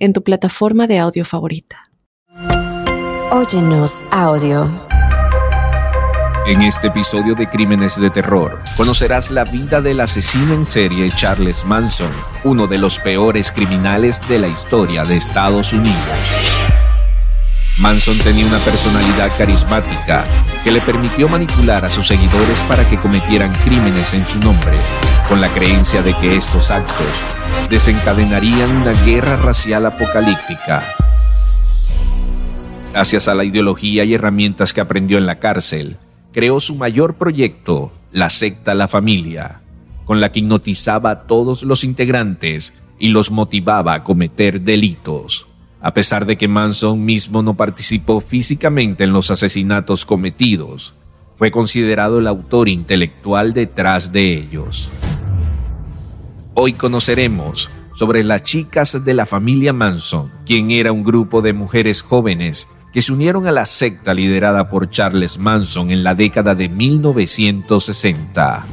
en tu plataforma de audio favorita. Óyenos audio. En este episodio de Crímenes de Terror, conocerás la vida del asesino en serie Charles Manson, uno de los peores criminales de la historia de Estados Unidos. Manson tenía una personalidad carismática que le permitió manipular a sus seguidores para que cometieran crímenes en su nombre, con la creencia de que estos actos desencadenarían una guerra racial apocalíptica. Gracias a la ideología y herramientas que aprendió en la cárcel, creó su mayor proyecto, la secta La Familia, con la que hipnotizaba a todos los integrantes y los motivaba a cometer delitos. A pesar de que Manson mismo no participó físicamente en los asesinatos cometidos, fue considerado el autor intelectual detrás de ellos. Hoy conoceremos sobre las chicas de la familia Manson, quien era un grupo de mujeres jóvenes que se unieron a la secta liderada por Charles Manson en la década de 1960.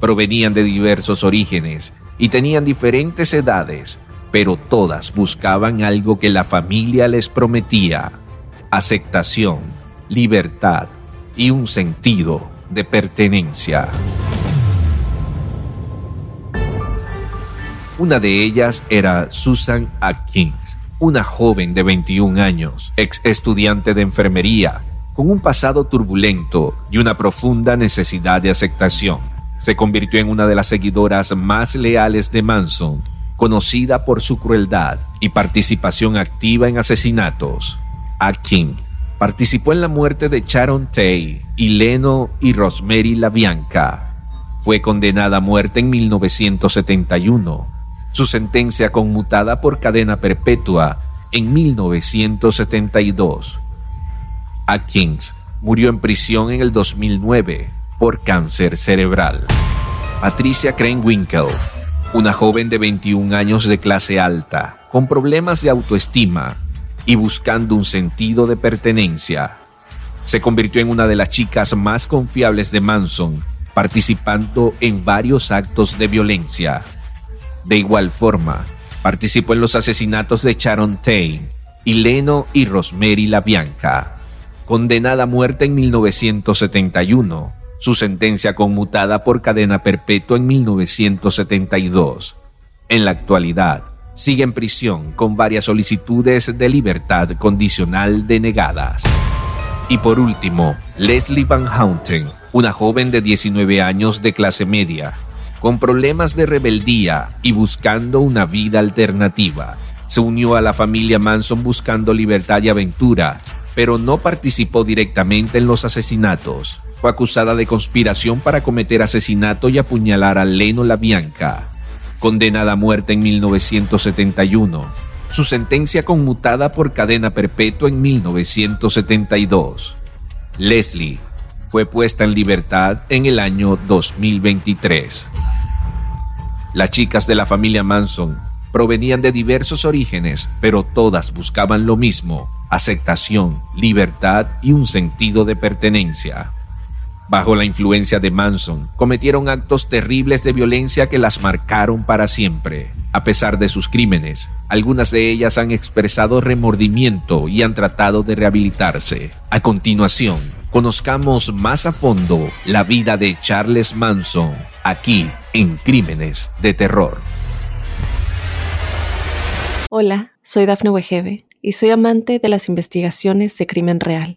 Provenían de diversos orígenes y tenían diferentes edades, pero todas buscaban algo que la familia les prometía, aceptación, libertad y un sentido de pertenencia. Una de ellas era Susan Atkins, una joven de 21 años, ex estudiante de enfermería, con un pasado turbulento y una profunda necesidad de aceptación. Se convirtió en una de las seguidoras más leales de Manson, conocida por su crueldad y participación activa en asesinatos. Atkins participó en la muerte de Sharon Tay y Leno y Rosemary LaBianca. Fue condenada a muerte en 1971 su sentencia conmutada por cadena perpetua en 1972. Atkins murió en prisión en el 2009 por cáncer cerebral. Patricia Krenwinkel, una joven de 21 años de clase alta, con problemas de autoestima y buscando un sentido de pertenencia, se convirtió en una de las chicas más confiables de Manson, participando en varios actos de violencia. De igual forma, participó en los asesinatos de Sharon Tate y Leno y Rosemary LaBianca. Condenada a muerte en 1971, su sentencia conmutada por cadena perpetua en 1972. En la actualidad, sigue en prisión con varias solicitudes de libertad condicional denegadas. Y por último, Leslie Van Houten, una joven de 19 años de clase media, con problemas de rebeldía y buscando una vida alternativa. Se unió a la familia Manson buscando libertad y aventura, pero no participó directamente en los asesinatos. Acusada de conspiración para cometer asesinato y apuñalar a Leno LaBianca. Condenada a muerte en 1971, su sentencia conmutada por cadena perpetua en 1972. Leslie fue puesta en libertad en el año 2023. Las chicas de la familia Manson provenían de diversos orígenes, pero todas buscaban lo mismo, aceptación, libertad y un sentido de pertenencia. Bajo la influencia de Manson, cometieron actos terribles de violencia que las marcaron para siempre. A pesar de sus crímenes, algunas de ellas han expresado remordimiento y han tratado de rehabilitarse. A continuación, conozcamos más a fondo la vida de Charles Manson, aquí en Crímenes de Terror. Hola, soy Dafne Wegebe y soy amante de las investigaciones de crimen real.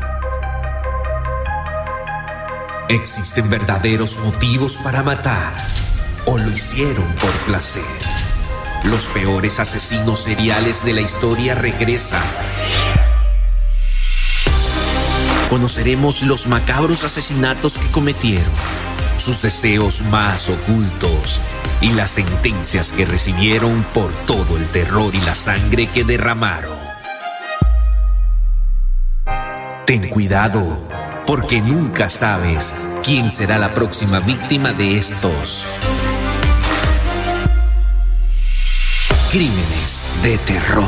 ¿Existen verdaderos motivos para matar o lo hicieron por placer? Los peores asesinos seriales de la historia regresan. Conoceremos los macabros asesinatos que cometieron, sus deseos más ocultos y las sentencias que recibieron por todo el terror y la sangre que derramaron. Ten cuidado, porque nunca sabes quién será la próxima víctima de estos crímenes de terror.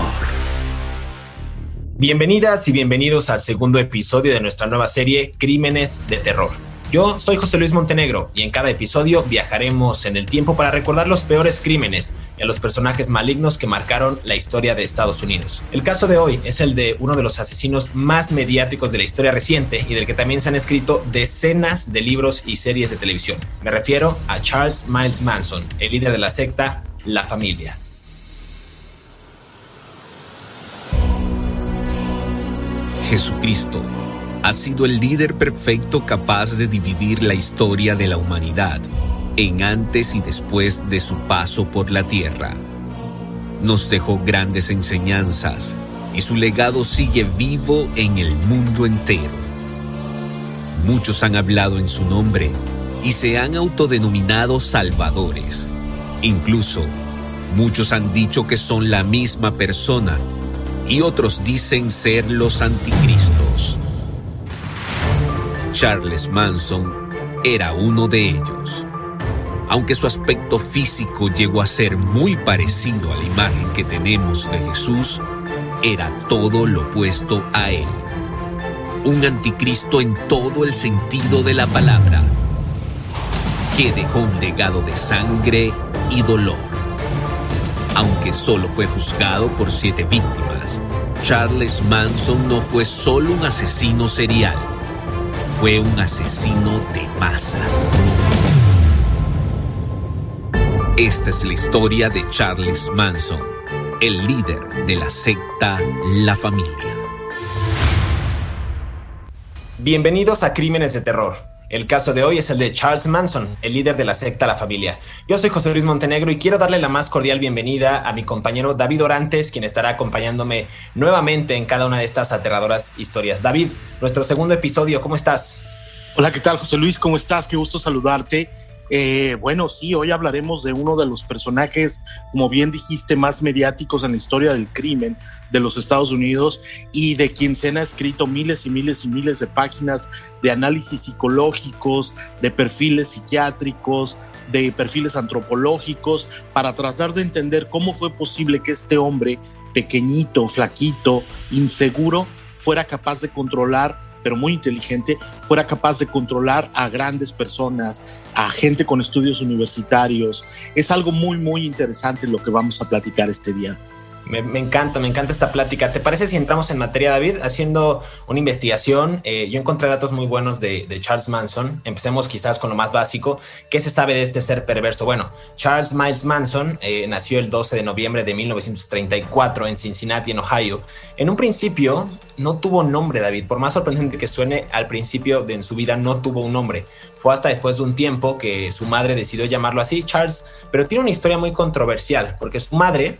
Bienvenidas y bienvenidos al segundo episodio de nuestra nueva serie Crímenes de Terror. Yo soy José Luis Montenegro y en cada episodio viajaremos en el tiempo para recordar los peores crímenes y a los personajes malignos que marcaron la historia de Estados Unidos. El caso de hoy es el de uno de los asesinos más mediáticos de la historia reciente y del que también se han escrito decenas de libros y series de televisión. Me refiero a Charles Miles Manson, el líder de la secta La Familia. Jesucristo ha sido el líder perfecto capaz de dividir la historia de la humanidad en antes y después de su paso por la tierra. Nos dejó grandes enseñanzas y su legado sigue vivo en el mundo entero. Muchos han hablado en su nombre y se han autodenominado salvadores. Incluso, muchos han dicho que son la misma persona y otros dicen ser los anticristos. Charles Manson era uno de ellos. Aunque su aspecto físico llegó a ser muy parecido a la imagen que tenemos de Jesús, era todo lo opuesto a él. Un anticristo en todo el sentido de la palabra, que dejó un legado de sangre y dolor. Aunque solo fue juzgado por siete víctimas, Charles Manson no fue solo un asesino serial fue un asesino de masas. Esta es la historia de Charles Manson, el líder de la secta La Familia. Bienvenidos a Crímenes de Terror el caso de hoy es el de Charles Manson, el líder de la secta La Familia. Yo soy José Luis Montenegro y quiero darle la más cordial bienvenida a mi compañero David Orantes, quien estará acompañándome nuevamente en cada una de estas aterradoras historias. David, nuestro segundo episodio, ¿cómo estás? Hola, ¿qué tal José Luis? ¿Cómo estás? Qué gusto saludarte. Eh, bueno, sí, hoy hablaremos de uno de los personajes, como bien dijiste, más mediáticos en la historia del crimen de los Estados Unidos y de quien se han escrito miles y miles y miles de páginas de análisis psicológicos, de perfiles psiquiátricos, de perfiles antropológicos, para tratar de entender cómo fue posible que este hombre pequeñito, flaquito, inseguro, fuera capaz de controlar pero muy inteligente, fuera capaz de controlar a grandes personas, a gente con estudios universitarios. Es algo muy, muy interesante lo que vamos a platicar este día. Me, encanta, me encanta esta plática. ¿Te parece si entramos en materia, David? Haciendo una investigación, eh, yo encontré datos muy buenos de, Charles Manson. Empecemos quizás con lo más básico. ¿Qué se sabe de este ser perverso? Bueno, Charles Miles Manson eh, nació el 12 de noviembre de 1934 en Cincinnati, en Ohio. En un principio no tuvo nombre, David. Por más sorprendente que suene, al principio de en su vida no tuvo un nombre. Fue hasta después de un tiempo que su madre decidió llamarlo así, Charles, pero tiene una historia muy controversial, porque su madre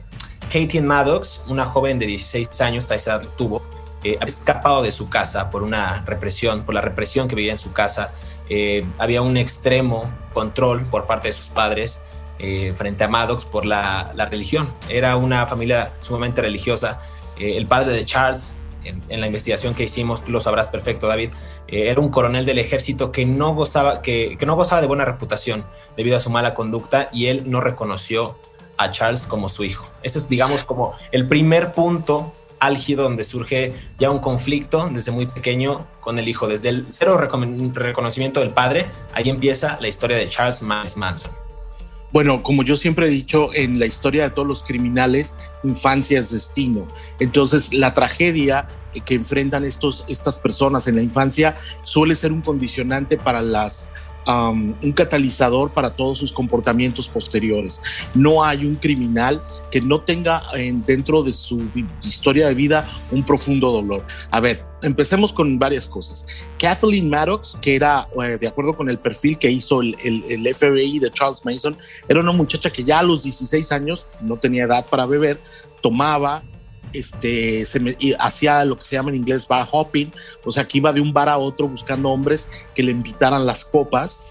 Katie Maddox, una joven de 16 años, esta edad tuvo, eh, había escapado de su casa por una represión, por la represión que vivía en su casa. Eh, había un extremo control por parte de sus padres eh, frente a Maddox por la, religión. Era una familia sumamente religiosa. el padre de Charles, en, la investigación que hicimos, tú lo sabrás perfecto, David, era un coronel del ejército que no, gozaba, que no gozaba de buena reputación debido a su mala conducta y él no reconoció a Charles como su hijo. Ese es, digamos, como el primer punto álgido donde surge ya un conflicto desde muy pequeño con el hijo. Desde el cero reconocimiento del padre, ahí empieza la historia de Charles Manson. Bueno, como yo siempre he dicho, en la historia de todos los criminales, infancia es destino. Entonces, la tragedia que enfrentan estos, estas personas en la infancia suele ser un condicionante para las um, un catalizador para todos sus comportamientos posteriores. No hay un criminal que no tenga dentro de su historia de vida un profundo dolor. A ver, empecemos con varias cosas. Kathleen Maddox, que era, eh, de acuerdo con el perfil que hizo el, el, FBI de Charles Mason, era una muchacha que ya a los 16 años no tenía edad para beber, tomaba, este, hacía lo que se llama en inglés bar hopping, o sea, que iba de un bar a otro buscando hombres que le invitaran las copas.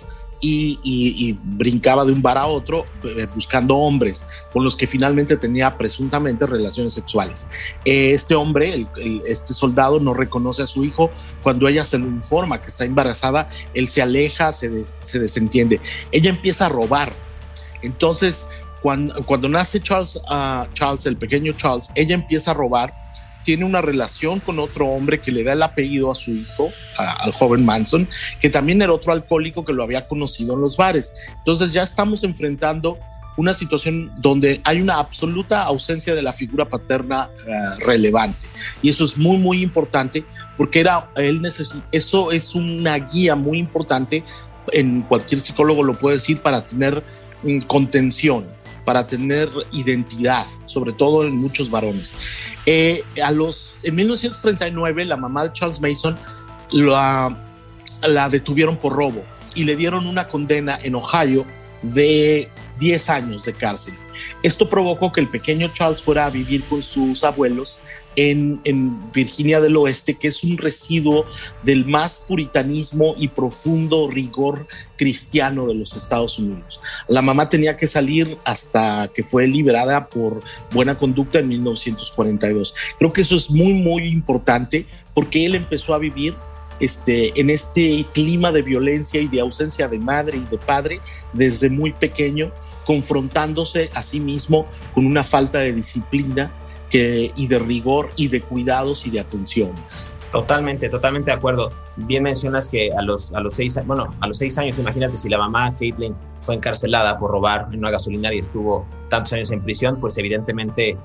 Y, brincaba de un bar a otro eh, buscando hombres con los que finalmente tenía presuntamente relaciones sexuales. Eh, este hombre, este soldado, no reconoce a su hijo. Cuando ella se lo informa que está embarazada, él se aleja, se, se desentiende. Ella empieza a robar. Entonces, cuando, nace Charles, uh, Charles, el pequeño Charles, ella empieza a robar, tiene una relación con otro hombre que le da el apellido a su hijo, al joven Manson, que también era otro alcohólico que lo había conocido en los bares. Entonces ya estamos enfrentando una situación donde hay una absoluta ausencia de la figura paterna uh, relevante. Y eso es muy, muy importante porque era, él eso es una guía muy importante, en cualquier psicólogo lo puede decir, para tener mm, contención para tener identidad, sobre todo en muchos varones. Eh, a los, en 1939, la mamá de Charles Mason la, la detuvieron por robo y le dieron una condena en Ohio de 10 años de cárcel. Esto provocó que el pequeño Charles fuera a vivir con sus abuelos en, Virginia del Oeste, que es un residuo del más puritanismo y profundo rigor cristiano de los Estados Unidos. La mamá tenía que salir hasta que fue liberada por buena conducta en 1942. Creo que eso es muy, muy importante porque él empezó a vivir este, en este clima de violencia y de ausencia de madre y de padre desde muy pequeño, confrontándose a sí mismo con una falta de disciplina y de rigor y de cuidados y de atenciones. Totalmente, totalmente de acuerdo. Bien mencionas que a los, a los seis, bueno, a los seis años, imagínate si la mamá Caitlin fue encarcelada por robar en una gasolinaria y estuvo tantos años en prisión, pues evidentemente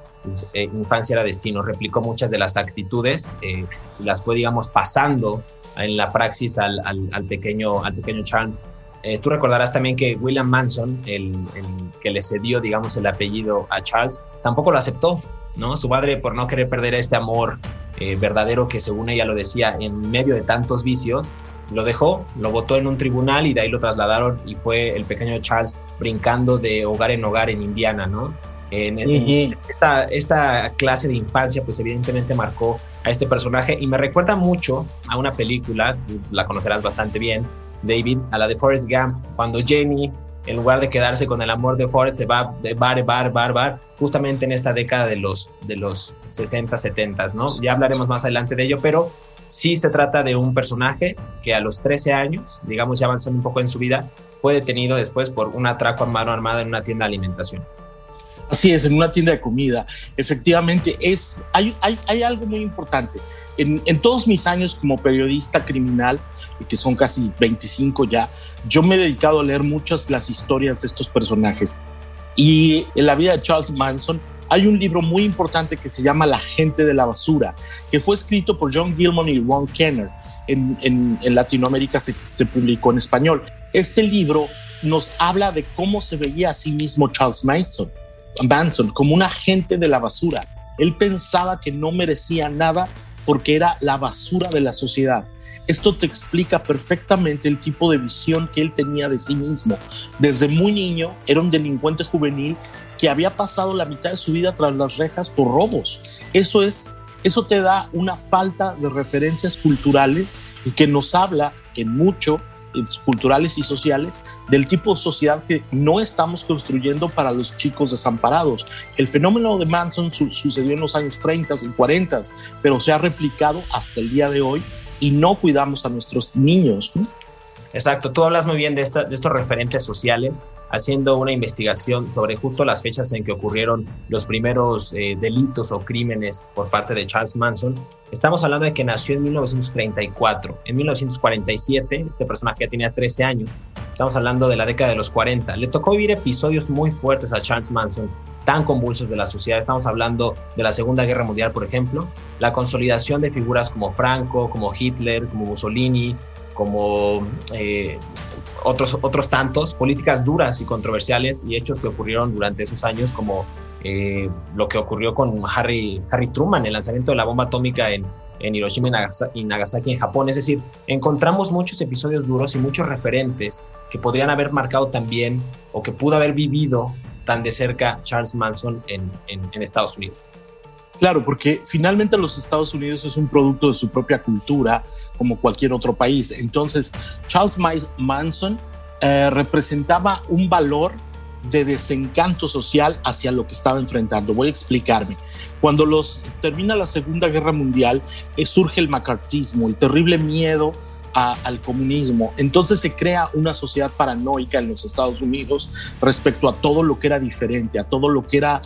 eh, infancia era destino. Replicó muchas de las actitudes eh, las fue, digamos, pasando en la praxis al, al, pequeño, al pequeño Charles. Eh, tú recordarás también que William Manson, el, el, que le cedió, digamos, el apellido a Charles, tampoco lo aceptó. ¿no? Su madre, por no querer perder este amor eh, verdadero que según ella lo decía, en medio de tantos vicios, lo dejó, lo votó en un tribunal y de ahí lo trasladaron y fue el pequeño Charles brincando de hogar en hogar en Indiana, ¿no? En, esta, esta clase de infancia, pues evidentemente marcó a este personaje y me recuerda mucho a una película, la conocerás bastante bien, David, a la de Forrest Gump, cuando Jamie en lugar de quedarse con el amor de Forrest, se va de bar, bar, bar, bar, justamente en esta década de los, de los 60, 70, ¿no? Ya hablaremos más adelante de ello, pero sí se trata de un personaje que a los 13 años, digamos ya avanzando un poco en su vida, fue detenido después por un atraco a mano armada en una tienda de alimentación. Así es, en una tienda de comida. Efectivamente, es, hay, hay, hay algo muy importante. En, en, todos mis años como periodista criminal, que son casi 25 ya, yo me he dedicado a leer muchas las historias de estos personajes. Y en la vida de Charles Manson hay un libro muy importante que se llama La gente de la basura, que fue escrito por John Gilman y Ron Kenner. En, en, Latinoamérica se, se, publicó en español. Este libro nos habla de cómo se veía a sí mismo Charles Manson, Manson como un agente de la basura. Él pensaba que no merecía nada porque era la basura de la sociedad. Esto te explica perfectamente el tipo de visión que él tenía de sí mismo. Desde muy niño era un delincuente juvenil que había pasado la mitad de su vida tras las rejas por robos. Eso es eso te da una falta de referencias culturales y que nos habla en mucho culturales y sociales del tipo de sociedad que no estamos construyendo para los chicos desamparados. El fenómeno de Manson sucedió en los años 30 y 40, pero se ha replicado hasta el día de hoy y no cuidamos a nuestros niños. Exacto, tú hablas muy bien de, estos referentes sociales, haciendo una investigación sobre justo las fechas en que ocurrieron los primeros eh, delitos o crímenes por parte de Charles Manson. Estamos hablando de que nació en 1934. En 1947, este personaje ya tenía 13 años. Estamos hablando de la década de los 40. Le tocó vivir episodios muy fuertes a Charles Manson tan convulsos de la sociedad. Estamos hablando de la Segunda Guerra Mundial, por ejemplo, la consolidación de figuras como Franco, como Hitler, como Mussolini, como eh, otros, otros tantos, políticas duras y controversiales y hechos que ocurrieron durante esos años, como eh, lo que ocurrió con Harry, Harry Truman, el lanzamiento de la bomba atómica en, en Hiroshima y Nagasaki en Japón. Es decir, encontramos muchos episodios duros y muchos referentes que podrían haber marcado también o que pudo haber vivido tan de cerca Charles Manson en, Estados Unidos. Claro, porque finalmente los Estados Unidos es un producto de su propia cultura, como cualquier otro país. Entonces, Charles Manson eh, representaba un valor de desencanto social hacia lo que estaba enfrentando. Voy a explicarme. Cuando termina la Segunda Guerra Mundial, eh, surge el macartismo, el terrible miedo al comunismo. Entonces se crea una sociedad paranoica en los Estados Unidos respecto a todo lo que era diferente, a todo lo que era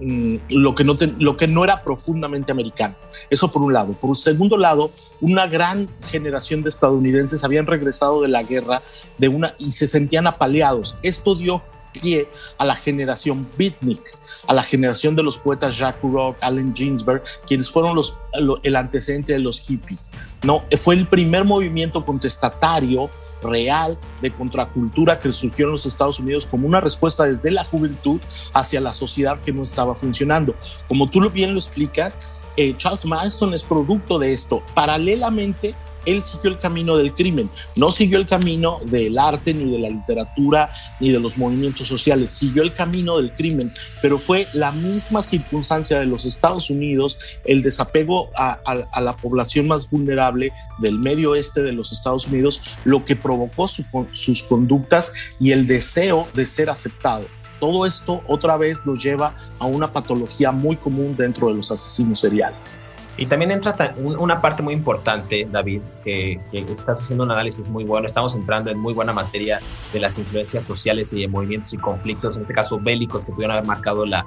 mm, lo, que no lo que no era profundamente americano. Eso por un lado. Por un segundo lado, una gran generación de estadounidenses habían regresado de la guerra de una, y se sentían apaleados. Esto dio pie a la generación beatnik, a la generación de los poetas Jacques Rock, Allen Ginsberg, quienes fueron los, el antecedente de los hippies. No, fue el primer movimiento contestatario real de contracultura que surgió en los Estados Unidos como una respuesta desde la juventud hacia la sociedad que no estaba funcionando. Como tú bien lo explicas, eh, Charles Manson es producto de esto. Paralelamente, él siguió el camino del crimen, no siguió el camino del arte, ni de la literatura, ni de los movimientos sociales, siguió el camino del crimen, pero fue la misma circunstancia de los Estados Unidos, el desapego a, la población más vulnerable del medio oeste de los Estados Unidos, lo que provocó sus conductas y el deseo de ser aceptado. Todo esto otra vez nos lleva a una patología muy común dentro de los asesinos seriales. Y también entra una parte muy importante, David, que, estás haciendo un análisis muy bueno. Estamos entrando en muy buena materia de las influencias sociales y de movimientos y conflictos, en este caso bélicos, que pudieron haber marcado la,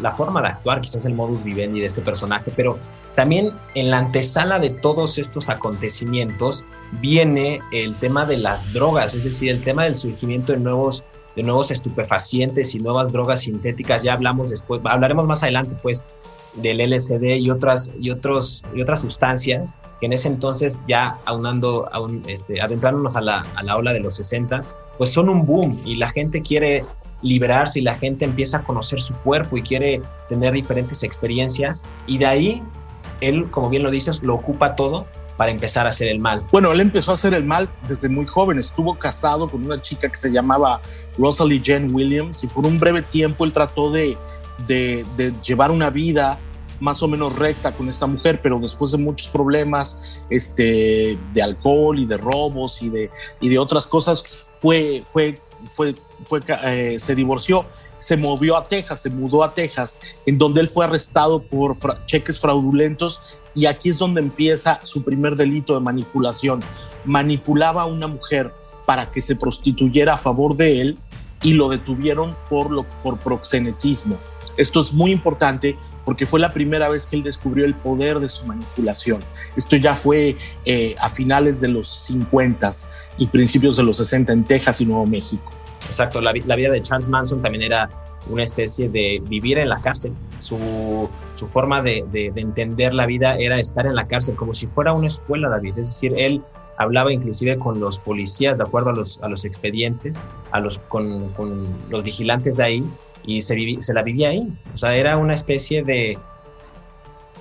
la forma de actuar, quizás el modus vivendi de este personaje, pero también en la antesala de todos estos acontecimientos viene el tema de las drogas, es decir, el tema del surgimiento de nuevos de nuevos estupefacientes y nuevas drogas sintéticas. Ya hablamos después, hablaremos más adelante, pues, del LSD y otras, y otros, y otras sustancias que en ese entonces ya aunando, aun, este, adentrándonos a la, a la ola de los 60, pues son un boom y la gente quiere liberarse y la gente empieza a conocer su cuerpo y quiere tener diferentes experiencias y de ahí él, como bien lo dices, lo ocupa todo para empezar a hacer el mal. Bueno, él empezó a hacer el mal desde muy joven. Estuvo casado con una chica que se llamaba Rosalie Jane Williams y por un breve tiempo él trató de, de, de llevar una vida más o menos recta con esta mujer, pero después de muchos problemas este, de alcohol y de robos y de, y de otras cosas, fue, fue, fue, fue eh, se divorció, se movió a Texas, se mudó a Texas, en donde él fue arrestado por cheques fraudulentos y aquí es donde empieza su primer delito de manipulación. Manipulaba a una mujer para que se prostituyera a favor de él y lo detuvieron por, lo, por proxenetismo. Esto es muy importante porque fue la primera vez que él descubrió el poder de su manipulación. Esto ya fue eh, a finales de los 50 y principios de los 60 en Texas y Nuevo México. Exacto, la, vida de Charles Manson también era una especie de vivir en la cárcel. Su, forma de, de, entender la vida era estar en la cárcel, como si fuera una escuela, David. Es decir, él hablaba inclusive con los policías, de acuerdo a los, a los expedientes, a los, con, con los vigilantes de ahí, y se, se la vivía ahí. O sea, era una especie de,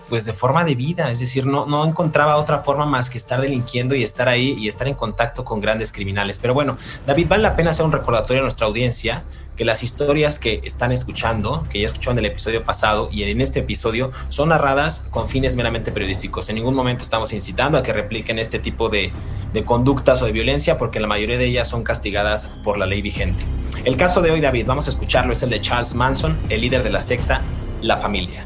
pues de forma de vida, es decir, no, no encontraba otra forma más que estar delinquiendo y estar ahí y estar en contacto con grandes criminales. Pero bueno, David, vale la pena hacer un recordatorio a nuestra audiencia que las historias que están escuchando, que ya escucharon el episodio pasado y en este episodio, son narradas con fines meramente periodísticos. En ningún momento estamos incitando a que repliquen este tipo de, de conductas o de violencia porque la mayoría de ellas son castigadas por la ley vigente. El caso de hoy, David, vamos a escucharlo, es el de Charles Manson, el líder de la secta La Familia.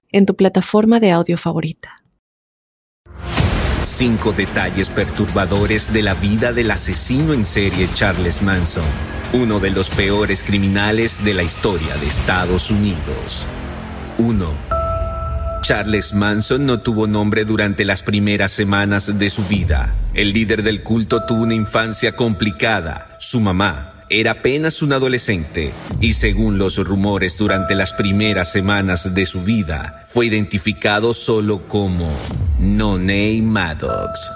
en tu plataforma de audio favorita. Cinco detalles perturbadores de la vida del asesino en serie Charles Manson, uno de los peores criminales de la historia de Estados Unidos. 1. Charles Manson no tuvo nombre durante las primeras semanas de su vida. El líder del culto tuvo una infancia complicada. Su mamá, era apenas un adolescente y según los rumores durante las primeras semanas de su vida, fue identificado solo como Noney Maddox.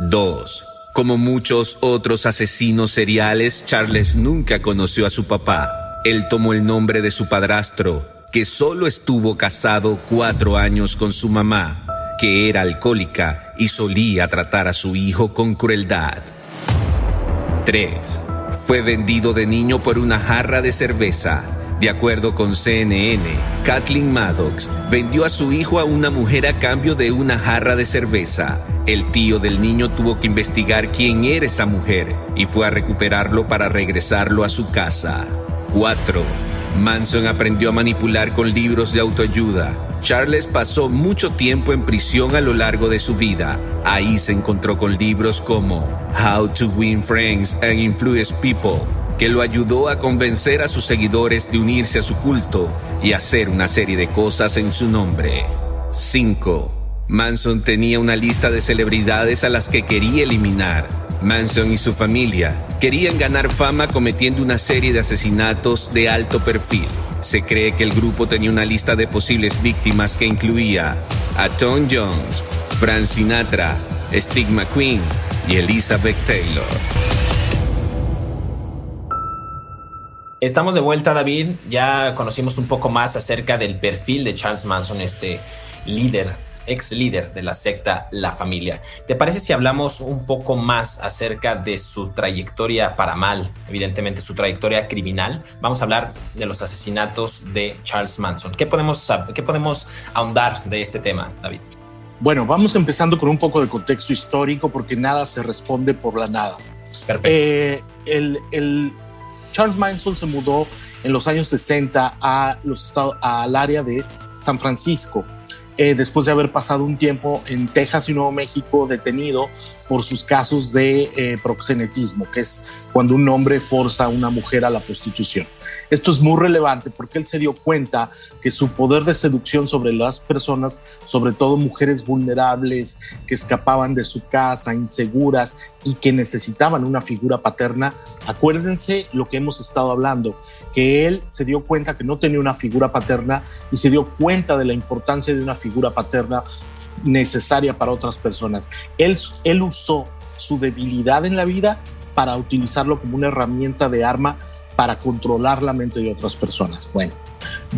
2. Como muchos otros asesinos seriales, Charles nunca conoció a su papá. Él tomó el nombre de su padrastro, que solo estuvo casado cuatro años con su mamá, que era alcohólica y solía tratar a su hijo con crueldad. 3. Fue vendido de niño por una jarra de cerveza. De acuerdo con CNN, Kathleen Maddox vendió a su hijo a una mujer a cambio de una jarra de cerveza. El tío del niño tuvo que investigar quién era esa mujer y fue a recuperarlo para regresarlo a su casa. 4. Manson aprendió a manipular con libros de autoayuda. Charles pasó mucho tiempo en prisión a lo largo de su vida. Ahí se encontró con libros como How to Win Friends and Influence People, que lo ayudó a convencer a sus seguidores de unirse a su culto y hacer una serie de cosas en su nombre. 5. Manson tenía una lista de celebridades a las que quería eliminar. Manson y su familia querían ganar fama cometiendo una serie de asesinatos de alto perfil. Se cree que el grupo tenía una lista de posibles víctimas que incluía a Tom Jones, Frank Sinatra, Steve McQueen y Elizabeth Taylor. Estamos de vuelta, David. Ya conocimos un poco más acerca del perfil de Charles Manson, este líder ex líder de la secta La Familia. ¿Te parece si hablamos un poco más acerca de su trayectoria para mal, evidentemente su trayectoria criminal? Vamos a hablar de los asesinatos de Charles Manson. ¿Qué podemos, qué podemos ahondar de este tema, David? Bueno, vamos empezando con un poco de contexto histórico porque nada se responde por la nada. Eh, el, el Charles Manson se mudó en los años 60 a los estados, al área de San Francisco eh, después de haber pasado un tiempo en Texas y Nuevo México detenido por sus casos de eh, proxenetismo, que es cuando un hombre forza a una mujer a la prostitución. Esto es muy relevante porque él se dio cuenta que su poder de seducción sobre las personas, sobre todo mujeres vulnerables que escapaban de su casa, inseguras y que necesitaban una figura paterna, acuérdense lo que hemos estado hablando, que él se dio cuenta que no tenía una figura paterna y se dio cuenta de la importancia de una figura paterna necesaria para otras personas. Él, él usó su debilidad en la vida para utilizarlo como una herramienta de arma para controlar la mente de otras personas. Bueno,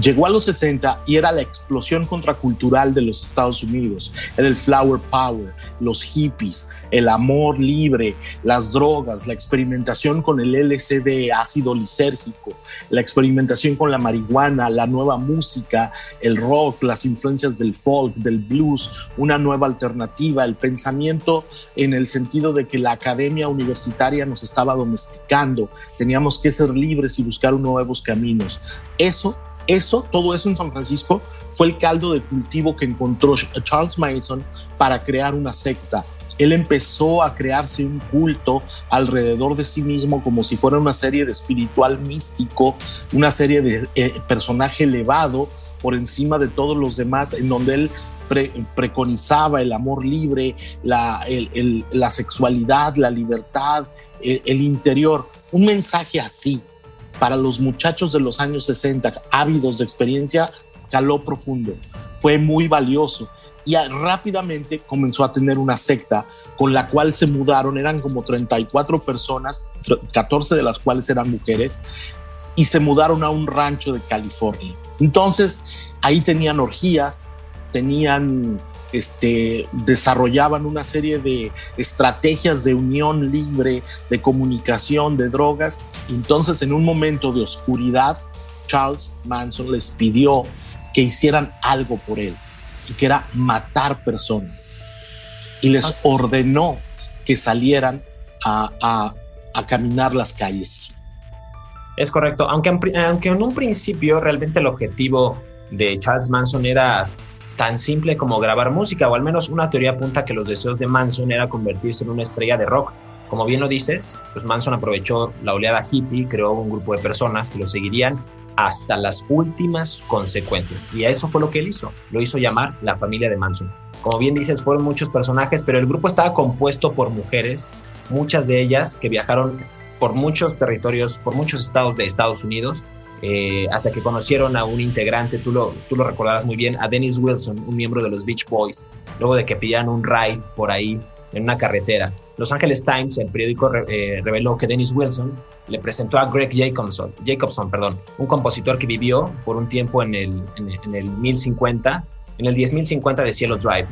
llegó a los 60 y era la explosión contracultural de los Estados Unidos. Era el flower power, los hippies, el amor libre, las drogas, la experimentación con el LSD, ácido lisérgico, la experimentación con la marihuana, la nueva música, el rock, las influencias del folk, del blues, una nueva alternativa, el pensamiento en el sentido de que la academia universitaria nos estaba domesticando, teníamos que ser libres y buscar nuevos caminos. Eso eso, todo eso en San Francisco fue el caldo de cultivo que encontró Charles Manson para crear una secta. Él empezó a crearse un culto alrededor de sí mismo como si fuera una serie de espiritual místico, una serie de eh, personaje elevado por encima de todos los demás, en donde él preconizaba el amor libre, la, la sexualidad, la libertad, el interior. Un mensaje así, para los muchachos de los años 60, ávidos de experiencia, caló profundo, fue muy valioso. Y rápidamente comenzó a tener una secta con la cual se mudaron, eran como 34 personas, 14 de las cuales eran mujeres, y se mudaron a un rancho de California. Entonces, ahí tenían orgías, tenían este, desarrollaban una serie de estrategias de unión libre, de comunicación, de drogas. Entonces, en un momento de oscuridad, Charles Manson les pidió que hicieran algo por él, que era matar personas. Y les ordenó que salieran a, a, caminar las calles. Es correcto, aunque, aunque en un principio realmente el objetivo de Charles Manson era tan simple como grabar música, o al menos una teoría apunta que los deseos de Manson era convertirse en una estrella de rock. Como bien lo dices, pues Manson aprovechó la oleada hippie, creó un grupo de personas que lo seguirían hasta las últimas consecuencias. Y eso fue lo que él hizo. Lo hizo llamar la familia de Manson. Como bien dices, fueron muchos personajes, pero el grupo estaba compuesto por mujeres, muchas de ellas que viajaron por muchos territorios, por muchos estados de Estados Unidos, eh, hasta que conocieron a un integrante, tú lo, tú lo recordarás muy bien, a Dennis Wilson, un miembro de los Beach Boys, luego de que pillaran un ride por ahí en una carretera. Los Angeles Times, el periódico, eh, reveló que Dennis Wilson le presentó a Greg Jacobson, Jacobson perdón, un compositor que vivió por un tiempo en el, en, el 1050, en el 10.050 de Cielo Drive.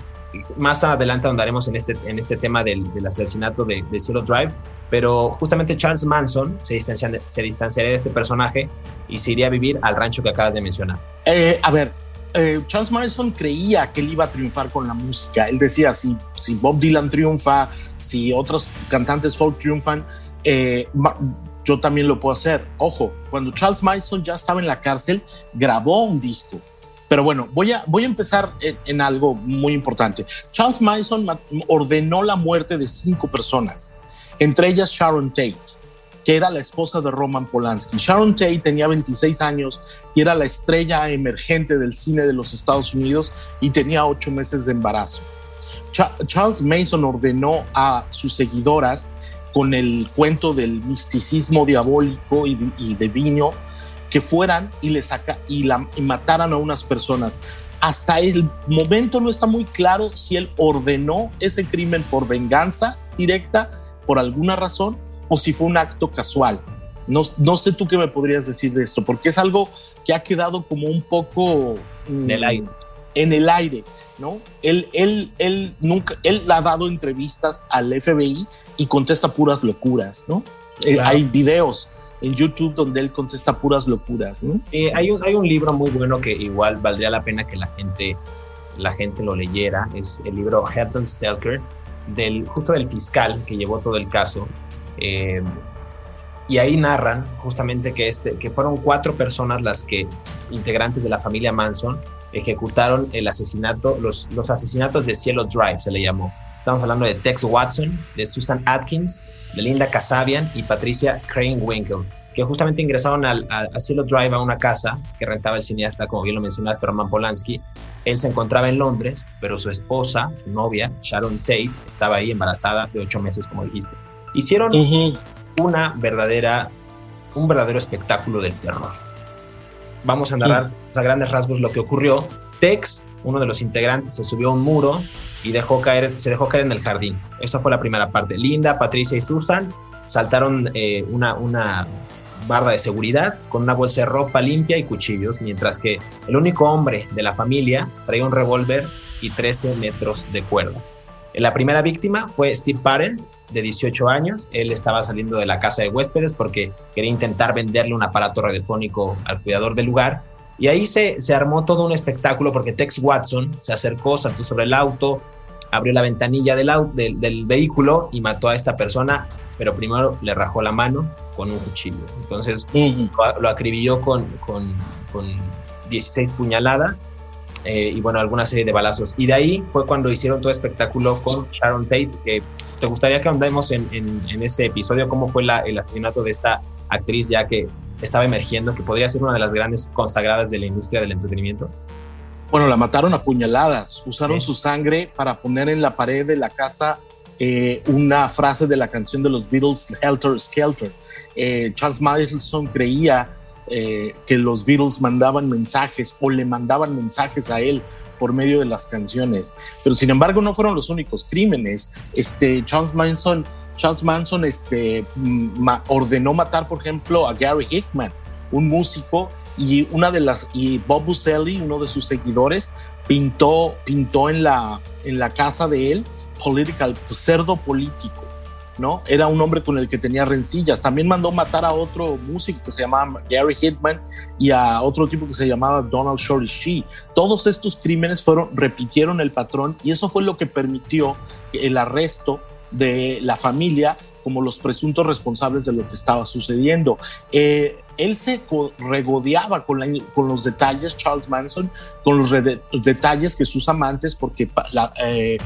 Más adelante andaremos en este, en este tema del, asesinato de, de, Cielo Drive, pero justamente Charles Manson se, distancia, distanciaría de este personaje y se iría a vivir al rancho que acabas de mencionar. Eh, a ver, eh, Charles Manson creía que él iba a triunfar con la música. Él decía, si, si Bob Dylan triunfa, si otros cantantes folk triunfan, eh, yo también lo puedo hacer. Ojo, cuando Charles Manson ya estaba en la cárcel, grabó un disco. Pero bueno, voy a, voy a empezar en, algo muy importante. Charles Manson ordenó la muerte de cinco personas, entre ellas Sharon Tate, que era la esposa de Roman Polanski. Sharon Tate tenía 26 años y era la estrella emergente del cine de los Estados Unidos y tenía ocho meses de embarazo. Charles Manson ordenó a sus seguidoras con el cuento del misticismo diabólico y, y divino que fueran y le saca y, la, y mataran a unas personas. Hasta el momento no está muy claro si él ordenó ese crimen por venganza directa, por alguna razón, o si fue un acto casual. No, no sé tú qué me podrías decir de esto, porque es algo que ha quedado como un poco en el aire. En el aire, ¿no? Él, él, él nunca, él ha dado entrevistas al FBI y contesta puras locuras, ¿no? Eh, hay videos en YouTube donde él contesta puras locuras. hay, un, hay un libro muy bueno que igual valdría la pena que la gente, la gente lo leyera. Es el libro Headless Stalker, del, justo del fiscal que llevó todo el caso. Eh, y ahí narran justamente que, este, que fueron cuatro personas las que, integrantes de la familia Manson, ejecutaron el asesinato, los, los asesinatos de Cielo Drive, se le llamó. Estamos hablando de Tex Watson, de Susan Atkins, de Linda Casabian y Patricia Crane Winkle, que justamente ingresaron al, a Cielo Drive a una casa que rentaba el cineasta, como bien lo mencionaste, Roman Polanski. Él se encontraba en Londres, pero su esposa, su novia, Sharon Tate, estaba ahí embarazada de ocho meses, como dijiste. Hicieron una verdadera, un verdadero espectáculo del terror. Vamos a narrar a grandes rasgos lo que ocurrió. Tex, uno de los integrantes, se subió a un muro y dejó caer, se dejó caer en el jardín. Esa fue la primera parte. Linda, Patricia y Susan saltaron eh, una, una barda de seguridad con una bolsa de ropa limpia y cuchillos, mientras que el único hombre de la familia traía un revólver y 13 metros de cuerda. La primera víctima fue Steve Parent, de 18 años. Él estaba saliendo de la casa de huéspedes porque quería intentar venderle un aparato radiofónico al cuidador del lugar y ahí se, se armó todo un espectáculo porque Tex Watson se acercó, saltó sobre el auto, abrió la ventanilla del, del, del, vehículo y mató a esta persona, pero primero le rajó la mano con un cuchillo. Entonces lo, acribilló con, con, con 16 puñaladas eh, y bueno, alguna serie de balazos. Y de ahí fue cuando hicieron todo espectáculo con Sharon Tate. Que ¿Te gustaría que andemos en, en, en, ese episodio? ¿Cómo fue la, el asesinato de esta actriz ya que estaba emergiendo, que podría ser una de las grandes consagradas de la industria del entretenimiento? Bueno, la mataron a puñaladas. Usaron su sangre para poner en la pared de la casa eh, una frase de la canción de los Beatles, Helter Skelter. Eh, Charles Manson creía eh, que los Beatles mandaban mensajes o le mandaban mensajes a él por medio de las canciones. Pero sin embargo no fueron los únicos crímenes. Este, Charles Manson Charles Manson este, ordenó matar, por ejemplo, a Gary Hickman, un músico, y una de las y Bob Buscemi, uno de sus seguidores, pintó, pintó en, la, en la casa de él political, cerdo político. ¿no? Era un hombre con el que tenía rencillas. También mandó matar a otro músico que se llamaba Gary Hickman y a otro tipo que se llamaba Donald Shorty Shee. Todos estos crímenes fueron, repitieron el patrón y eso fue lo que permitió el arresto de la familia como los presuntos responsables de lo que estaba sucediendo. Eh, él se regodeaba con, los detalles, Charles Manson, con los detalles que sus amantes, porque eh,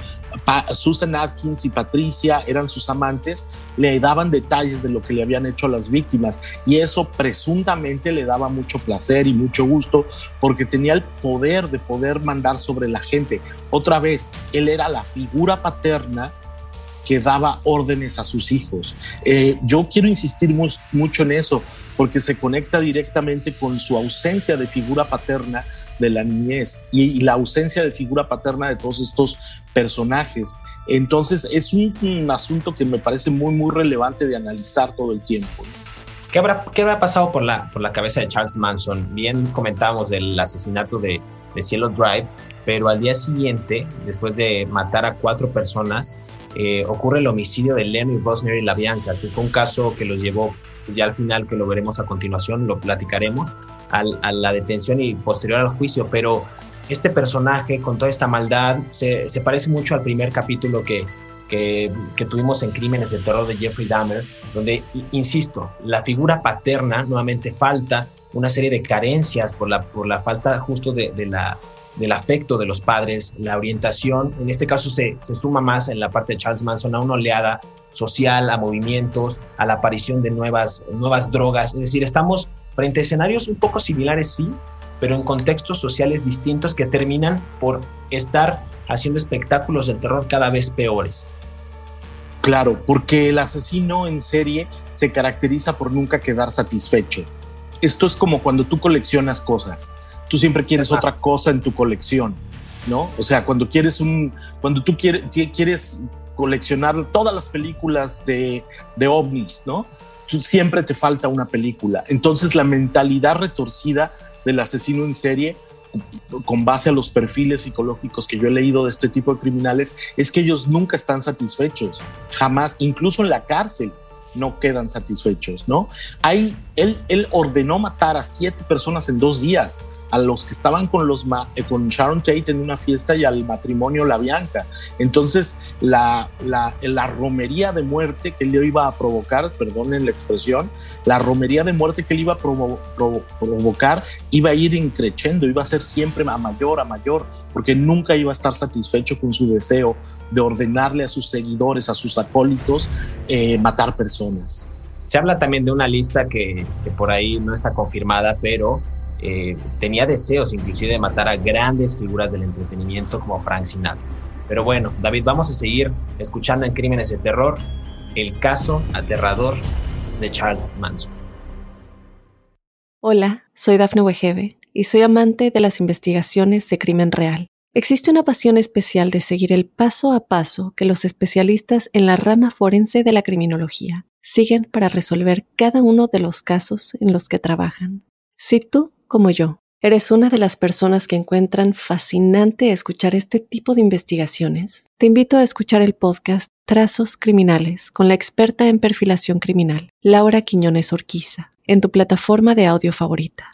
Susan Atkins y Patricia eran sus amantes, le daban detalles de lo que le habían hecho a las víctimas. Y eso presuntamente le daba mucho placer y mucho gusto, porque tenía el poder de poder mandar sobre la gente. Otra vez, él era la figura paterna que daba órdenes a sus hijos. Eh, yo quiero insistir mucho en eso porque se conecta directamente con su ausencia de figura paterna de la niñez y, la ausencia de figura paterna de todos estos personajes. Entonces es un, asunto que me parece muy, muy relevante de analizar todo el tiempo. ¿Qué habrá, ¿Qué habrá pasado por la, por la cabeza de Charles Manson? Bien comentábamos del asesinato de, de Cielo Drive, pero al día siguiente, después de matar a cuatro personas, eh, ocurre el homicidio de Lenny Bosner y La Bianca, que fue un caso que los llevó ya al final, que lo veremos a continuación, lo platicaremos, a la detención y posterior al juicio, pero este personaje con toda esta maldad se, se parece mucho al primer capítulo que, que, que, tuvimos en Crímenes de Terror de Jeffrey Dahmer, donde, insisto, la figura paterna nuevamente falta, una serie de carencias por la, por la falta justo de, de la del afecto de los padres, la orientación, en este caso se, se, suma más en la parte de Charles Manson a una oleada social, a movimientos, a la aparición de nuevas, nuevas drogas, es decir, estamos frente a escenarios un poco similares, sí, pero en contextos sociales distintos que terminan por estar haciendo espectáculos de terror cada vez peores. Claro, porque el asesino en serie se caracteriza por nunca quedar satisfecho. Esto es como cuando tú coleccionas cosas tú siempre quieres otra cosa en tu colección, ¿no? O sea, cuando quieres un, cuando tú quieres, quieres coleccionar todas las películas de, de ovnis, ¿no? Tú, siempre te falta una película. Entonces la mentalidad retorcida del asesino en serie con base a los perfiles psicológicos que yo he leído de este tipo de criminales, es que ellos nunca están satisfechos, jamás, incluso en la cárcel no quedan satisfechos, ¿no? Ahí él, él ordenó matar a siete personas en dos días a los que estaban con, los, eh, con Sharon Tate en una fiesta y al matrimonio La Bianca. Entonces, la, la, la romería de muerte que él iba a provocar, perdonen la expresión, la romería de muerte que él iba a provocar iba a ir increciendo, iba a ser siempre a mayor, a mayor, porque nunca iba a estar satisfecho con su deseo de ordenarle a sus seguidores, a sus acólitos, eh, matar personas. Se habla también de una lista que por ahí no está confirmada, pero eh, tenía deseos inclusive de matar a grandes figuras del entretenimiento como Frank Sinatra. Pero bueno, David, vamos a seguir escuchando en Crímenes de Terror el caso aterrador de Charles Manson. Hola, soy Dafne Wegebe y soy amante de las investigaciones de crimen real. Existe una pasión especial de seguir el paso a paso que los especialistas en la rama forense de la criminología siguen para resolver cada uno de los casos en los que trabajan. Si tú como yo, ¿eres una de las personas que encuentran fascinante escuchar este tipo de investigaciones? Te invito a escuchar el podcast Trazos Criminales con la experta en perfilación criminal, Laura Quiñones Orquiza, en tu plataforma de audio favorita.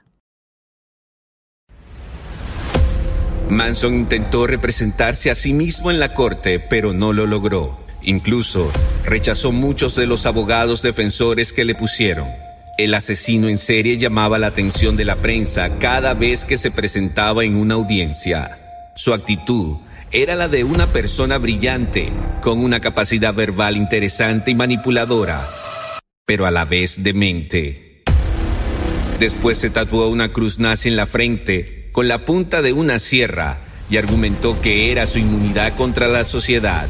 Manson intentó representarse a sí mismo en la corte, pero no lo logró. Incluso rechazó muchos de los abogados defensores que le pusieron. El asesino en serie llamaba la atención de la prensa cada vez que se presentaba en una audiencia. Su actitud era la de una persona brillante, con una capacidad verbal interesante y manipuladora, pero a la vez demente. Después se tatuó una cruz nazi en la frente con la punta de una sierra y argumentó que era su inmunidad contra la sociedad.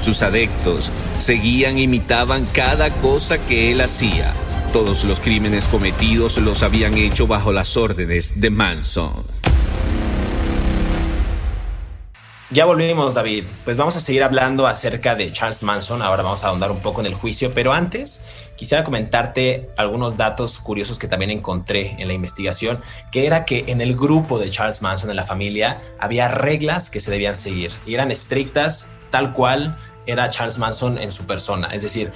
Sus adeptos seguían e imitaban cada cosa que él hacía todos los crímenes cometidos los habían hecho bajo las órdenes de Manson. Ya volvimos, David. Pues vamos a seguir hablando acerca de Charles Manson. Ahora vamos a ahondar un poco en el juicio, pero antes quisiera comentarte algunos datos curiosos que también encontré en la investigación, que era que en el grupo de Charles Manson, en la familia, había reglas que se debían seguir y eran estrictas tal cual era Charles Manson en su persona. Es decir,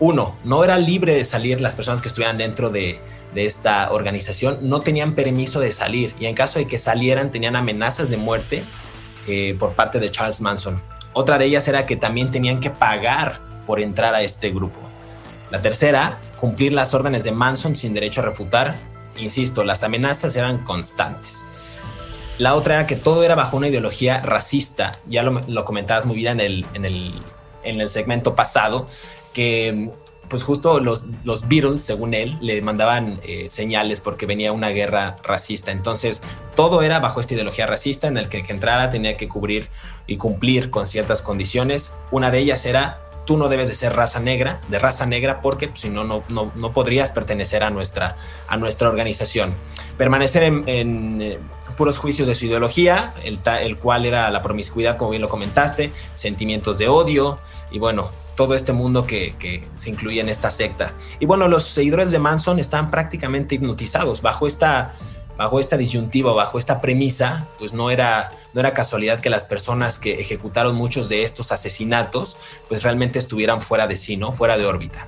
uno, no era libre de salir las personas que estuvieran dentro de, esta organización, no tenían permiso de salir y en caso de que salieran tenían amenazas de muerte eh, por parte de Charles Manson. Otra de ellas era que también tenían que pagar por entrar a este grupo. La tercera, cumplir las órdenes de Manson sin derecho a refutar. Insisto, las amenazas eran constantes. La otra era que todo era bajo una ideología racista. Ya lo, comentabas muy bien en el, en el, en el segmento pasado, que pues justo los, los Beatles, según él, le mandaban eh, señales porque venía una guerra racista. Entonces, todo era bajo esta ideología racista en el que que entrara tenía que cubrir y cumplir con ciertas condiciones. Una de ellas era, tú no debes de ser raza negra, de raza negra, porque pues, si no, no, no, podrías pertenecer a nuestra, a nuestra organización. Permanecer en, eh, puros juicios de su ideología, el, el cual era la promiscuidad, como bien lo comentaste, sentimientos de odio y bueno, todo este mundo que, se incluye en esta secta. Y bueno, los seguidores de Manson están prácticamente hipnotizados bajo esta, bajo esta disyuntiva, bajo esta premisa, pues no era, no era casualidad que las personas que ejecutaron muchos de estos asesinatos, pues realmente estuvieran fuera de sí, ¿no? Fuera de órbita.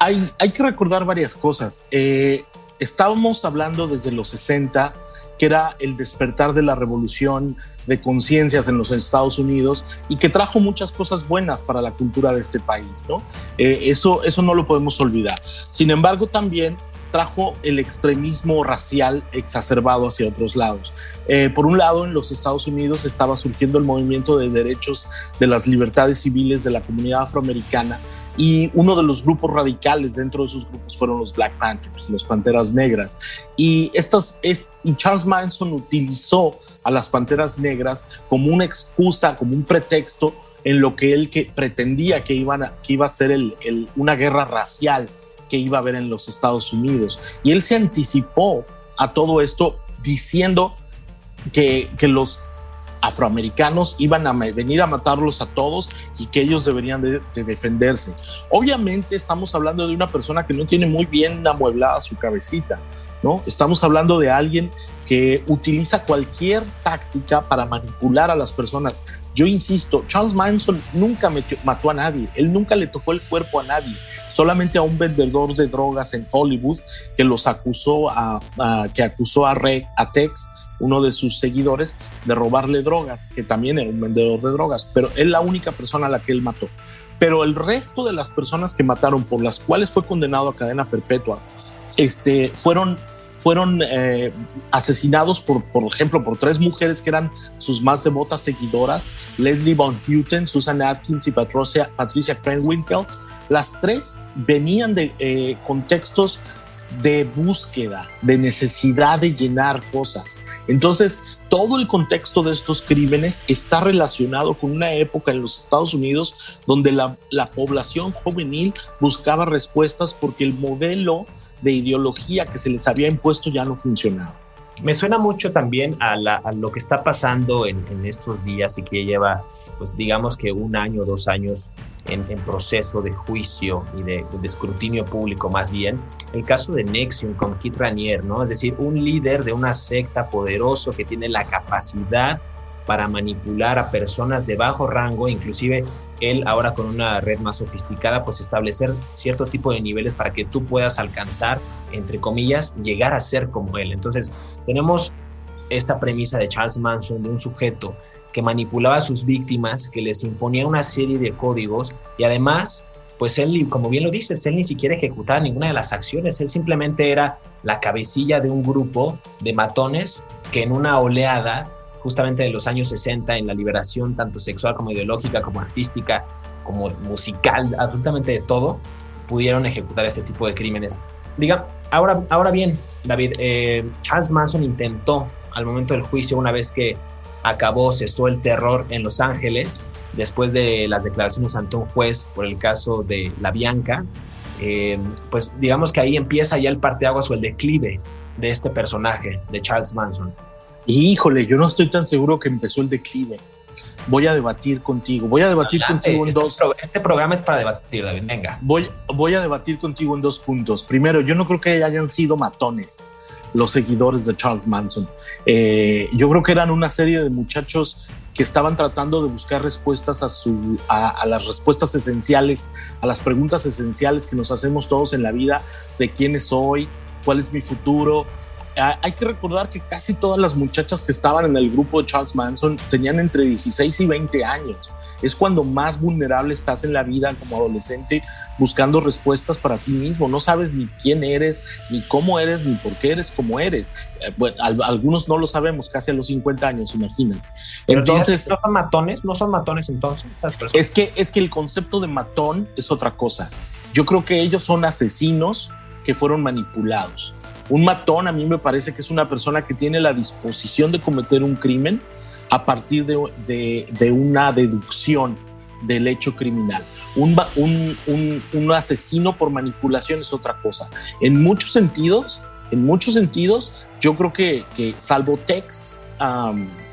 Hay, hay que recordar varias cosas. Eh, estábamos hablando desde los 60, que era el despertar de la revolución de conciencias en los Estados Unidos y que trajo muchas cosas buenas para la cultura de este país, ¿no? Eh, eso, eso no lo podemos olvidar. Sin embargo, también trajo el extremismo racial exacerbado hacia otros lados. Eh, por un lado, en los Estados Unidos estaba surgiendo el movimiento de derechos de las libertades civiles de la comunidad afroamericana y uno de los grupos radicales dentro de esos grupos fueron los Black Panthers, los Panteras Negras. Y, estas, es, y Charles Manson utilizó a las Panteras Negras como una excusa, como un pretexto en lo que él que pretendía que, iban que iba a ser el, una guerra racial que iba a haber en los Estados Unidos. Y él se anticipó a todo esto diciendo que, que los afroamericanos iban a venir a matarlos a todos y que ellos deberían de, defenderse. Obviamente estamos hablando de una persona que no tiene muy bien amueblada su cabecita, ¿no? Estamos hablando de alguien que utiliza cualquier táctica para manipular a las personas. Yo insisto, Charles Manson nunca mató a nadie, él nunca le tocó el cuerpo a nadie, solamente a un vendedor de drogas en Hollywood que los acusó a, que acusó a, Re, a Tex uno de sus seguidores, de robarle drogas, que también era un vendedor de drogas, pero es la única persona a la que él mató. Pero el resto de las personas que mataron, por las cuales fue condenado a cadena perpetua, este, fueron, fueron eh, asesinados, por, por ejemplo, por tres mujeres que eran sus más devotas seguidoras, Leslie Von Houten, Susan Atkins y Patricia, Patricia Krenwinkel. Las tres venían de eh, contextos de búsqueda, de necesidad de llenar cosas. Entonces, todo el contexto de estos crímenes está relacionado con una época en los Estados Unidos donde la, población juvenil buscaba respuestas porque el modelo de ideología que se les había impuesto ya no funcionaba. Me suena mucho también a, lo que está pasando en, estos días y que lleva, pues digamos que un año, dos años en, proceso de juicio y de, escrutinio público más bien, el caso de Nexium con Kit Ranier, ¿no? Es decir, un líder de una secta poderoso que tiene la capacidad para manipular a personas de bajo rango, inclusive él ahora con una red más sofisticada, pues establecer cierto tipo de niveles para que tú puedas alcanzar, entre comillas, llegar a ser como él. Entonces, tenemos esta premisa de Charles Manson de un sujeto que manipulaba a sus víctimas, que les imponía una serie de códigos y además, pues él, como bien lo dices, él ni siquiera ejecutaba ninguna de las acciones, él simplemente era la cabecilla de un grupo de matones que en una oleada, justamente de los años 60, en la liberación tanto sexual como ideológica, como artística, como musical, absolutamente de todo, pudieron ejecutar este tipo de crímenes. Diga, ahora, ahora bien, David, eh, Charles Manson intentó al momento del juicio, una vez que acabó, cesó el terror en Los Ángeles después de las declaraciones ante un juez por el caso de La Bianca. Eh, pues digamos que ahí empieza ya el parteaguas o el declive de este personaje, de Charles Manson. Híjole, yo no estoy tan seguro que empezó el declive. Voy a debatir contigo. Voy a debatir contigo en este dos. este programa es para debatir, David. Venga. Voy, voy a debatir contigo en dos puntos. Primero, yo no creo que hayan sido matones los seguidores de Charles Manson. Eh, yo creo que eran una serie de muchachos que estaban tratando de buscar respuestas a, su, a, las respuestas esenciales, a las preguntas esenciales que nos hacemos todos en la vida de quién soy, cuál es mi futuro. hay que recordar que casi todas las muchachas que estaban en el grupo de Charles Manson tenían entre 16 y 20 años. Es cuando más vulnerable estás en la vida como adolescente buscando respuestas para ti mismo. No sabes ni quién eres, ni cómo eres, ni por qué eres como eres. Eh, bueno, algunos no lo sabemos casi a los 50 años, imagínate. entonces, ¿no son matones? ¿No son matones entonces? Es que, es que el concepto de matón es otra cosa. Yo creo que ellos son asesinos que fueron manipulados. Un matón a mí me parece que es una persona que tiene la disposición de cometer un crimen a partir de, una deducción del hecho criminal. Un, un, asesino por manipulación es otra cosa. En muchos sentidos, en muchos sentidos, yo creo que, salvo Tex,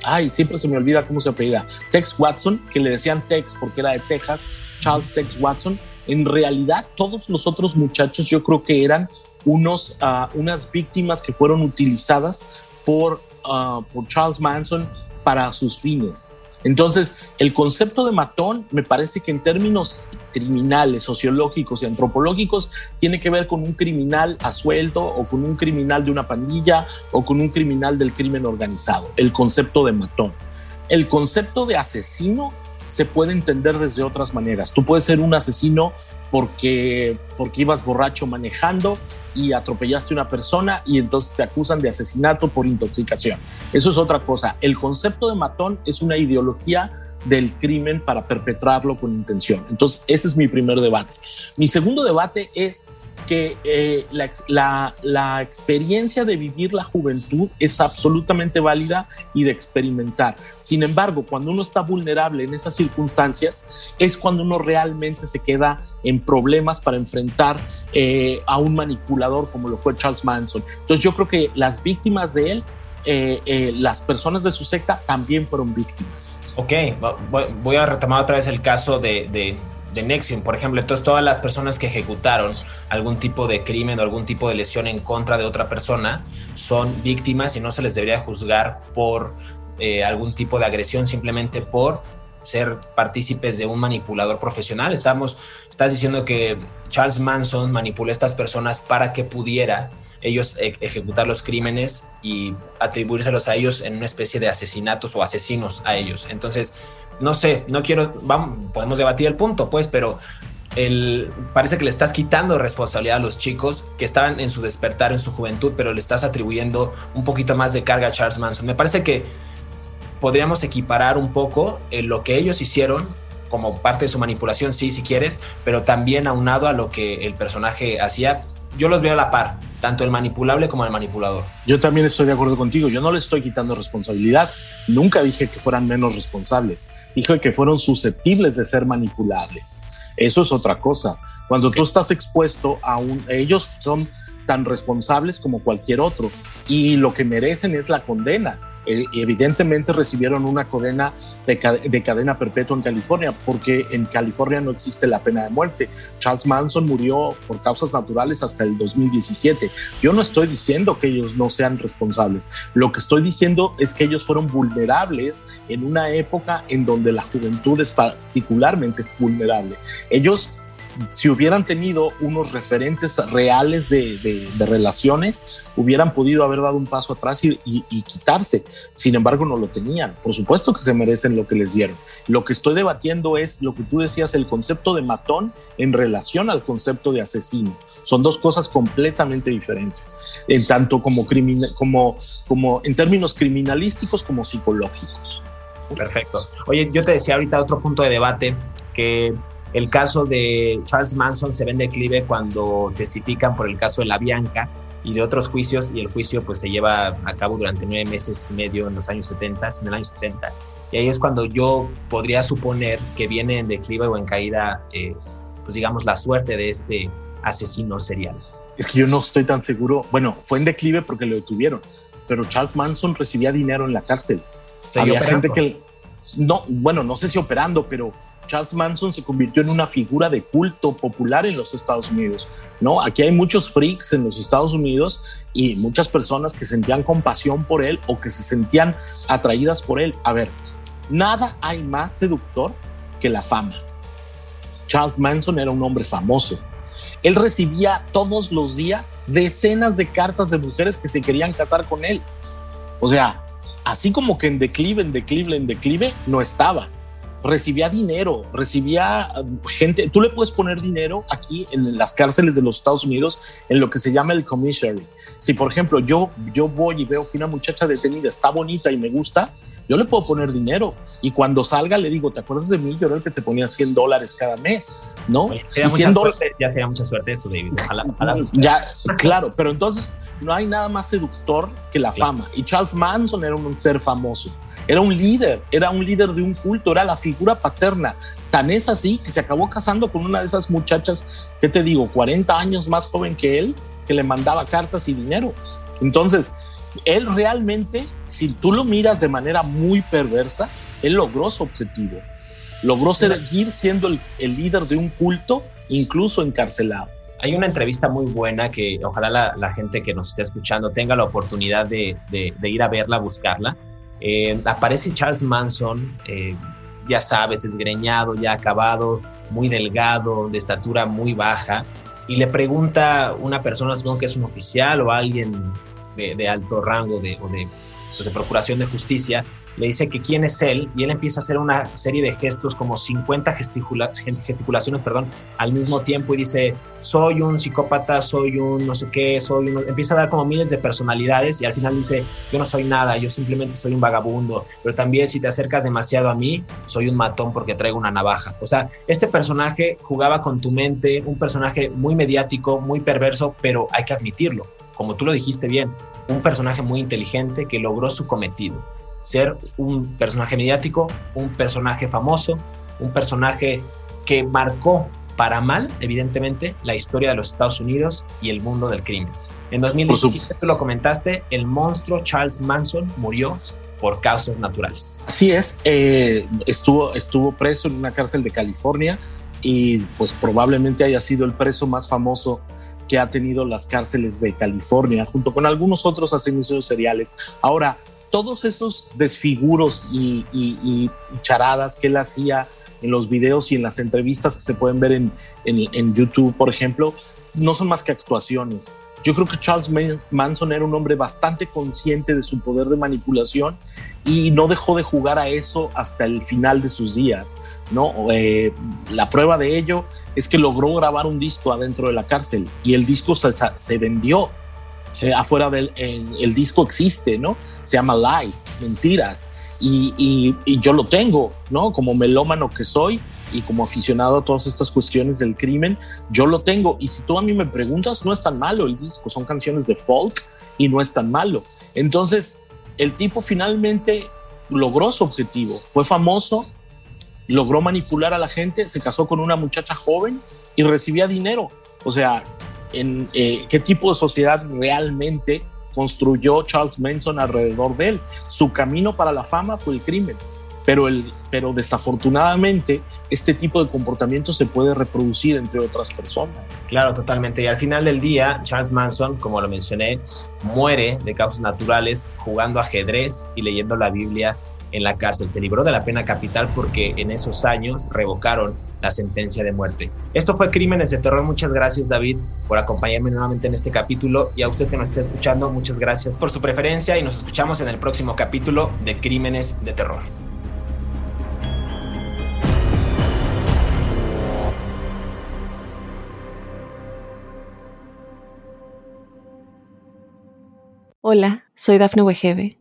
ay, siempre se me olvida cómo se apellida, Tex Watson, que le decían Tex porque era de Texas, Charles Tex Watson, en realidad todos los otros muchachos yo creo que eran unos, ah, unas víctimas que fueron utilizadas por, ah, por Charles Manson para sus fines. Entonces, el concepto de matón me parece que en términos criminales, sociológicos y antropológicos tiene que ver con un criminal a sueldo o con un criminal de una pandilla o con un criminal del crimen organizado, el concepto de matón. El concepto de asesino se puede entender desde otras maneras. Tú puedes ser un asesino porque, porque ibas borracho manejando y atropellaste a una persona y entonces te acusan de asesinato por intoxicación. Eso es otra cosa. El concepto de matón es una ideología del crimen para perpetrarlo con intención. Entonces, ese es mi primer debate. Mi segundo debate es que eh, la, experiencia de vivir la juventud es absolutamente válida y de experimentar. Sin embargo, cuando uno está vulnerable en esas circunstancias, es cuando uno realmente se queda en problemas para enfrentar eh, a un manipulador como lo fue Charles Manson. Entonces yo creo que las víctimas de él, eh, las personas de su secta, también fueron víctimas. Ok, voy a retomar otra vez el caso de, de Nexium, por ejemplo. Entonces, todas las personas que ejecutaron algún tipo de crimen o algún tipo de lesión en contra de otra persona son víctimas y no se les debería juzgar por eh, algún tipo de agresión simplemente por ser partícipes de un manipulador profesional. Estamos, estás diciendo que Charles Manson manipuló a estas personas para que pudiera ellos e, ejecutar los crímenes y atribuírselos a ellos en una especie de asesinatos o asesinos a ellos. Entonces, no sé, no quiero, vamos, podemos debatir el punto, pues, pero parece que le estás quitando responsabilidad a los chicos que estaban en su despertar, en su juventud, pero le estás atribuyendo un poquito más de carga a Charles Manson. Me parece que podríamos equiparar un poco eh, lo que ellos hicieron como parte de su manipulación, sí, si quieres, pero también aunado a lo que el personaje hacía. Yo los veo a la par, tanto el manipulable como el manipulador. Yo también estoy de acuerdo contigo, yo no le estoy quitando responsabilidad, nunca dije que fueran menos responsables dijo que fueron susceptibles de ser manipulables. Eso es otra cosa. Cuando tú estás expuesto a un, ellos son tan responsables como cualquier otro y lo que merecen es la condena. Eh, evidentemente recibieron una cadena de, cadena perpetua en California, porque en California no existe la pena de muerte. Charles Manson murió por causas naturales hasta el 2017. Yo no estoy diciendo que ellos no sean responsables. Lo que estoy diciendo es que ellos fueron vulnerables en una época en donde la juventud es particularmente vulnerable. Ellos si hubieran tenido unos referentes reales de, relaciones, hubieran podido haber dado un paso atrás y, quitarse. Sin embargo, no lo tenían. Por supuesto que se merecen lo que les dieron. Lo que estoy debatiendo es lo que tú decías, el concepto de matón en relación al concepto de asesino. Son dos cosas completamente diferentes, en tanto como, como, como en términos criminalísticos como psicológicos. Perfecto. Oye, yo te decía ahorita otro punto de debate que el caso de Charles Manson se ve en declive cuando testifican por el caso de la Bianca y de otros juicios y el juicio pues se lleva a cabo durante nueve meses y medio en los años 70, en el año 70. Y ahí es cuando yo podría suponer que viene en declive o en caída, eh, pues digamos, la suerte de este asesino serial. Es que yo no estoy tan seguro. Bueno, fue en declive porque lo detuvieron, pero Charles Manson recibía dinero en la cárcel. Había gente que no, bueno, no sé si operando, pero Charles Manson se convirtió en una figura de culto popular en los Estados Unidos, ¿no? Aquí hay muchos freaks en los Estados Unidos y muchas personas que sentían compasión por él o que se sentían atraídas por él. A ver, nada hay más seductor que la fama. Charles Manson era un hombre famoso. Él recibía todos los días decenas de cartas de mujeres que se querían casar con él. O sea, así como que en declive, en declive, en declive, no estaba recibía dinero, recibía um, gente, tú le puedes poner dinero aquí en las cárceles de los Estados Unidos en lo que se llama el commissary. Si por ejemplo yo, yo voy y veo que una muchacha detenida está bonita y me gusta, yo le puedo poner dinero y cuando salga le digo, ¿te acuerdas de mí? Yo era el que te ponía 100 dólares cada mes, ¿no? ya sería mucha suerte eso, David. ya, claro, pero entonces no hay nada más seductor que la fama. Y Charles Manson era un ser famoso. Era un líder, era un líder de un culto, era la figura paterna. Tan es así que se acabó casando con una de esas muchachas, ¿qué te digo? 40 años más joven que él, que le mandaba cartas y dinero. Entonces, él realmente, si tú lo miras de manera muy perversa, él logró su objetivo. Logró seguir siendo el, líder de un culto, incluso encarcelado. Hay una entrevista muy buena que ojalá la, gente que nos esté escuchando tenga la oportunidad de, ir a verla, buscarla. Eh, aparece Charles Manson, eh, ya sabes, desgreñado, ya acabado, muy delgado, de estatura muy baja, y le pregunta una persona, supongo que es un oficial o alguien de, alto rango de, o de, pues, de procuración de justicia, le dice que quién es él y él empieza a hacer una serie de gestos, como 50 gesticulaciones, perdón, al mismo tiempo y dice, soy un psicópata, soy un no sé qué, soy un... Empieza a dar como miles de personalidades y al final dice, yo no soy nada, yo simplemente soy un vagabundo, pero también si te acercas demasiado a mí, soy un matón porque traigo una navaja. O sea, este personaje jugaba con tu mente, un personaje muy mediático, muy perverso, pero hay que admitirlo, como tú lo dijiste bien, un personaje muy inteligente que logró su cometido ser un personaje mediático, un personaje famoso, un personaje que marcó para mal, evidentemente, la historia de los Estados Unidos y el mundo del crimen. En 2017, tú lo comentaste, el monstruo Charles Manson murió por causas naturales. Así es, eh, estuvo, estuvo preso en una cárcel de California y pues probablemente haya sido el preso más famoso que ha tenido las cárceles de California, junto con algunos otros asesinos seriales. Ahora, todos esos desfiguros y, charadas que él hacía en los videos y en las entrevistas que se pueden ver en, YouTube, por ejemplo, no son más que actuaciones. Yo creo que Charles Manson era un hombre bastante consciente de su poder de manipulación y no dejó de jugar a eso hasta el final de sus días. ¿no? Eh, la prueba de ello es que logró grabar un disco adentro de la cárcel y el disco se vendió eh, afuera del el disco existe, ¿no? Se llama Lies, mentiras. Y, y, yo lo tengo, ¿no? Como melómano que soy y como aficionado a todas estas cuestiones del crimen, yo lo tengo. Y si tú a mí me preguntas, no es tan malo el disco, son canciones de folk y no es tan malo. Entonces, el tipo finalmente logró su objetivo, fue famoso, logró manipular a la gente, se casó con una muchacha joven y recibía dinero. O sea, en eh, qué tipo de sociedad realmente construyó Charles Manson alrededor de él. Su camino para la fama fue el crimen, pero, el, pero desafortunadamente este tipo de comportamiento se puede reproducir entre otras personas. Claro, totalmente. Y al final del día, Charles Manson, como lo mencioné, muere de causas naturales jugando ajedrez y leyendo la Biblia en la cárcel. Se libró de la pena capital porque en esos años revocaron la sentencia de muerte. Esto fue Crímenes de Terror. Muchas gracias David por acompañarme nuevamente en este capítulo y a usted que nos esté escuchando, muchas gracias por su preferencia y nos escuchamos en el próximo capítulo de Crímenes de Terror. Hola, soy Dafne Wegebe